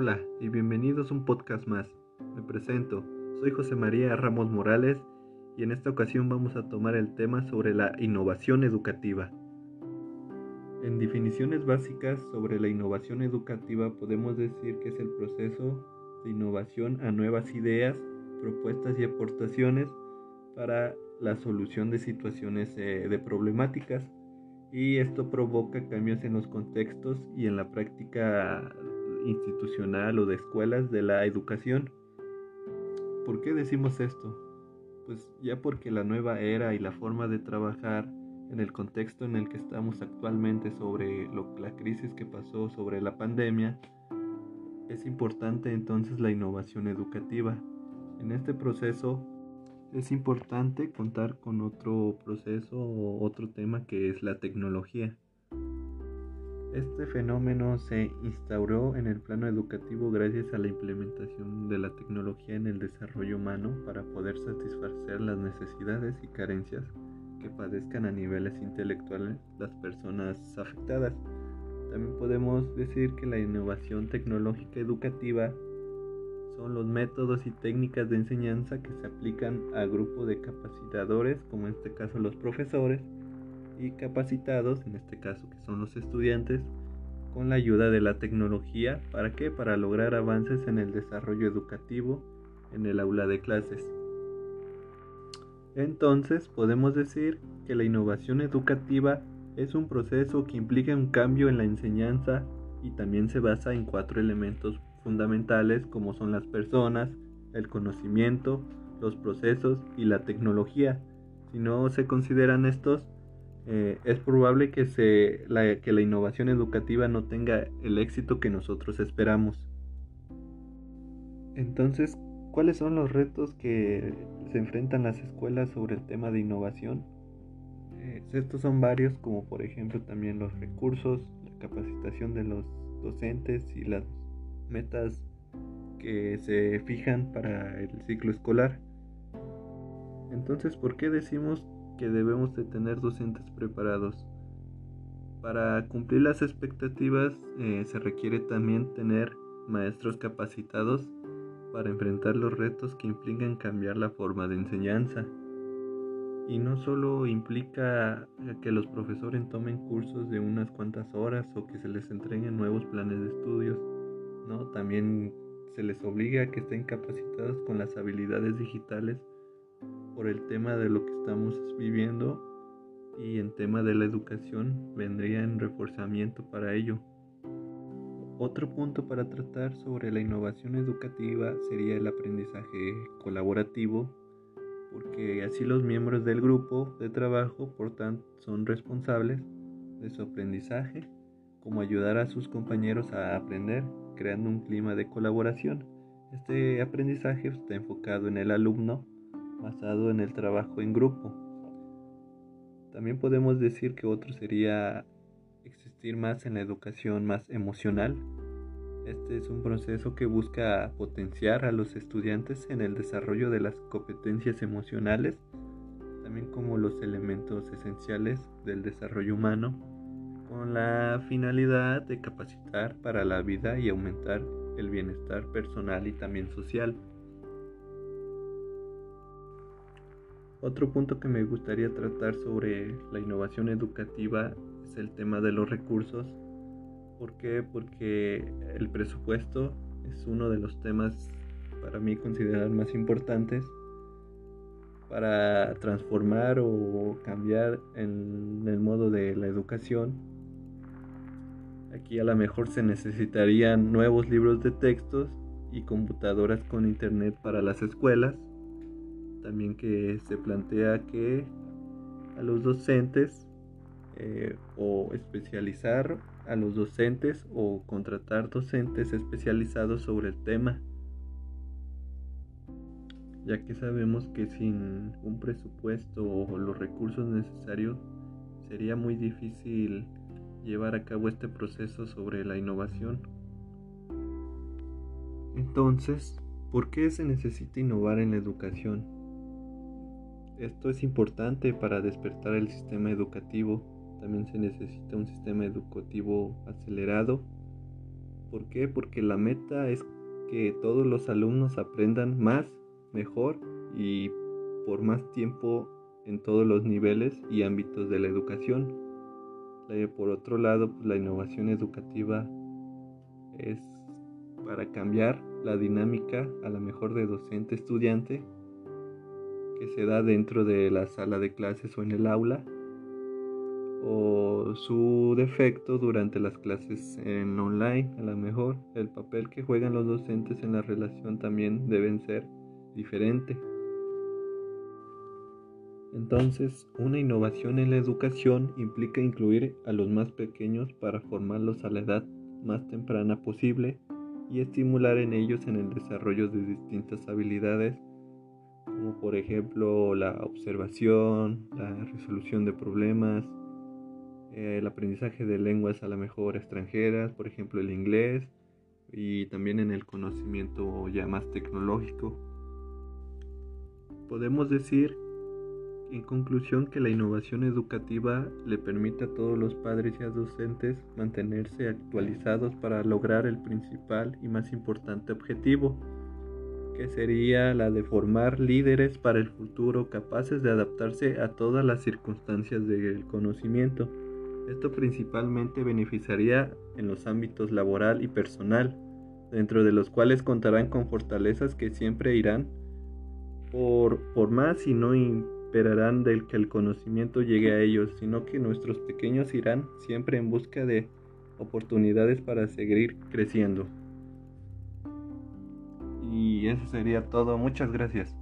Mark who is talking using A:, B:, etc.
A: Hola y bienvenidos a un podcast más. Me presento, soy José María Ramos Morales y en esta ocasión vamos a tomar el tema sobre la innovación educativa. En definiciones básicas sobre la innovación educativa podemos decir que es el proceso de innovación a nuevas ideas, propuestas y aportaciones para la solución de situaciones eh, de problemáticas y esto provoca cambios en los contextos y en la práctica institucional o de escuelas de la educación. ¿Por qué decimos esto? Pues ya porque la nueva era y la forma de trabajar en el contexto en el que estamos actualmente sobre la crisis que pasó sobre la pandemia, es importante entonces la innovación educativa. En este proceso es importante contar con otro proceso o otro tema que es la tecnología. Este fenómeno se instauró en el plano educativo gracias a la implementación de la tecnología en el desarrollo humano para poder satisfacer las necesidades y carencias que padezcan a niveles intelectuales las personas afectadas. También podemos decir que la innovación tecnológica educativa son los métodos y técnicas de enseñanza que se aplican a grupo de capacitadores, como en este caso los profesores, y capacitados, en este caso que son los estudiantes, con la ayuda de la tecnología. ¿Para qué? Para lograr avances en el desarrollo educativo en el aula de clases. Entonces podemos decir que la innovación educativa es un proceso que implica un cambio en la enseñanza y también se basa en cuatro elementos fundamentales como son las personas, el conocimiento, los procesos y la tecnología. Si no se consideran estos, eh, es probable que, se, la, que la innovación educativa no tenga el éxito que nosotros esperamos. Entonces, ¿cuáles son los retos que se enfrentan las escuelas sobre el tema de innovación? Eh, estos son varios, como por ejemplo también los recursos, la capacitación de los docentes y las metas que se fijan para el ciclo escolar. Entonces, ¿por qué decimos que debemos de tener docentes preparados? Para cumplir las expectativas eh, se requiere también tener maestros capacitados para enfrentar los retos que implican cambiar la forma de enseñanza. Y no solo implica que los profesores tomen cursos de unas cuantas horas o que se les entreguen nuevos planes de estudios, ¿no? También se les obliga a que estén capacitados con las habilidades digitales por el tema de lo que estamos viviendo y en tema de la educación vendría en reforzamiento para ello. Otro punto para tratar sobre la innovación educativa sería el aprendizaje colaborativo, porque así los miembros del grupo de trabajo, por tanto, son responsables de su aprendizaje, como ayudar a sus compañeros a aprender creando un clima de colaboración. Este aprendizaje está enfocado en el alumno, basado en el trabajo en grupo. También podemos decir que otro sería existir más en la educación más emocional. Este es un proceso que busca potenciar a los estudiantes en el desarrollo de las competencias emocionales, también como los elementos esenciales del desarrollo humano con la finalidad de capacitar para la vida y aumentar el bienestar personal y también social. Otro punto que me gustaría tratar sobre la innovación educativa es el tema de los recursos. ¿Por qué? Porque el presupuesto es uno de los temas para mí considerar más importantes para transformar o cambiar en el modo de la educación Aquí a lo mejor se necesitarían nuevos libros de textos y computadoras con internet para las escuelas. También que se plantea que a los docentes eh, o especializar a los docentes o contratar docentes especializados sobre el tema ya que sabemos que sin un presupuesto o los recursos necesarios sería muy difícil llevar a cabo este proceso sobre la innovación. Entonces, ¿por qué se necesita innovar en la educación? Esto es importante para despertar el sistema educativo. También se necesita un sistema educativo acelerado ¿Por qué? Porque la meta es que todos los alumnos aprendan más, mejor y por más tiempo en todos los niveles y ámbitos de la educación. Por otro lado, pues, la innovación educativa es para cambiar la dinámica a la mejor de docente-estudiante que se da dentro de la sala de clases o en el aula o su defecto durante las clases en online. A lo mejor el papel que juegan los docentes en la relación también deben ser diferente. Entonces, una innovación en la educación implica incluir a los más pequeños para formarlos a la edad más temprana posible y estimular en ellos en el desarrollo de distintas habilidades como por ejemplo la observación, la resolución de problemas, el aprendizaje de lenguas a la mejor extranjeras, por ejemplo el inglés, y también en el conocimiento ya más tecnológico. Podemos decir en conclusión que la innovación educativa le permite a todos los padres y a docentes mantenerse actualizados para lograr el principal y más importante objetivo, que sería la de formar líderes para el futuro capaces de adaptarse a todas las circunstancias del conocimiento. Esto principalmente beneficiaría en los ámbitos laboral y personal, dentro de los cuales contarán con fortalezas que siempre irán por, por más y no esperarán del que el conocimiento llegue a ellos, sino que nuestros pequeños irán siempre en busca de oportunidades para seguir creciendo. Y eso sería todo. Muchas gracias.